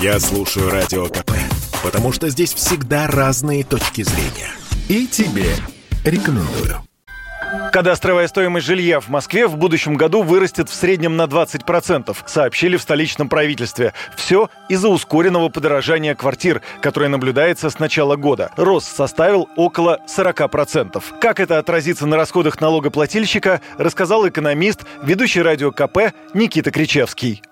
Я слушаю Радио КП, потому что здесь всегда разные точки зрения. И тебе рекомендую. Кадастровая стоимость жилья в Москве в будущем году вырастет в среднем на 20%, сообщили в столичном правительстве. Все из-за ускоренного подорожания квартир, которое наблюдается с начала года. Рост составил около 40%. Как это отразится на расходах налогоплательщика, рассказал экономист, ведущий радио КП Никита Кричевский.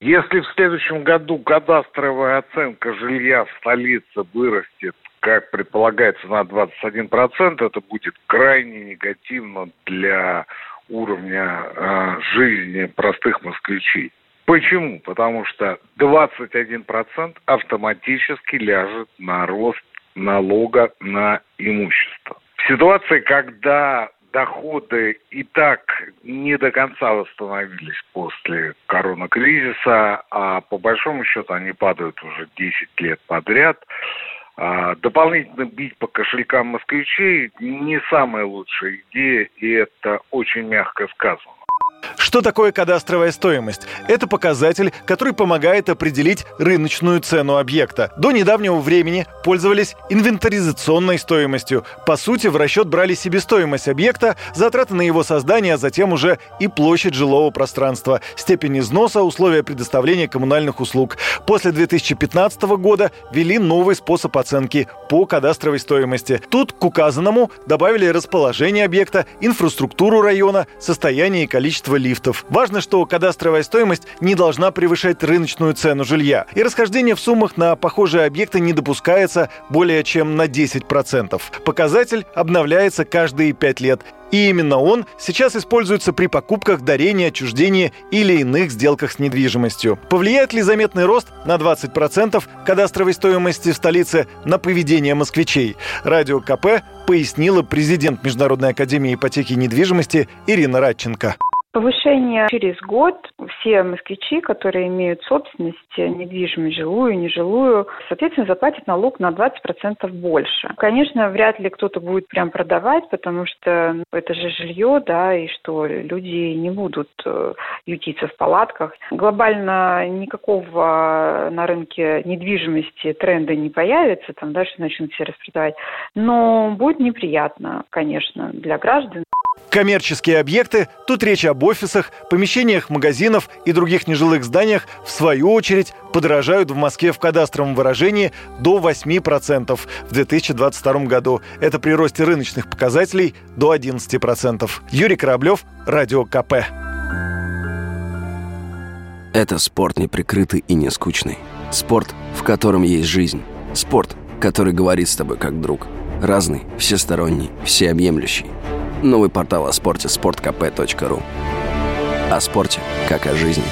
Если в следующем году кадастровая оценка жилья в столице вырастет как предполагается, на 21%, это будет крайне негативно для уровня э, жизни простых москвичей. Почему? Потому что 21% автоматически ляжет на рост налога на имущество. В ситуации, когда доходы и так не до конца восстановились после коронакризиса, а по большому счету они падают уже 10 лет подряд, а, дополнительно бить по кошелькам москвичей не самая лучшая идея, и это очень мягко сказано. Что такое кадастровая стоимость? Это показатель, который помогает определить рыночную цену объекта. До недавнего времени пользовались инвентаризационной стоимостью. По сути, в расчет брали себестоимость объекта, затраты на его создание, а затем уже и площадь жилого пространства, степень износа, условия предоставления коммунальных услуг. После 2015 года ввели новый способ оценки по кадастровой стоимости. Тут к указанному добавили расположение объекта, инфраструктуру района, состояние и количество лифтов лифтов. Важно, что кадастровая стоимость не должна превышать рыночную цену жилья. И расхождение в суммах на похожие объекты не допускается более чем на 10%. Показатель обновляется каждые 5 лет. И именно он сейчас используется при покупках, дарении, отчуждении или иных сделках с недвижимостью. Повлияет ли заметный рост на 20% кадастровой стоимости в столице на поведение москвичей? Радио КП пояснила президент Международной академии ипотеки и недвижимости Ирина Радченко. Повышение через год. Все москвичи, которые имеют собственность, недвижимость, жилую, нежилую, соответственно, заплатят налог на 20% больше. Конечно, вряд ли кто-то будет прям продавать, потому что ну, это же жилье, да, и что люди не будут э, ютиться в палатках. Глобально никакого на рынке недвижимости тренда не появится, там дальше начнут все распродавать. Но будет неприятно, конечно, для граждан. Коммерческие объекты, тут речь об офисах, помещениях магазинов и других нежилых зданиях, в свою очередь, подорожают в Москве в кадастровом выражении до 8% в 2022 году. Это при росте рыночных показателей до 11%. Юрий Кораблев, Радио КП. Это спорт неприкрытый и не скучный. Спорт, в котором есть жизнь. Спорт, который говорит с тобой как друг. Разный, всесторонний, всеобъемлющий. Новый портал о спорте – sportkp.ru О спорте, как о жизни.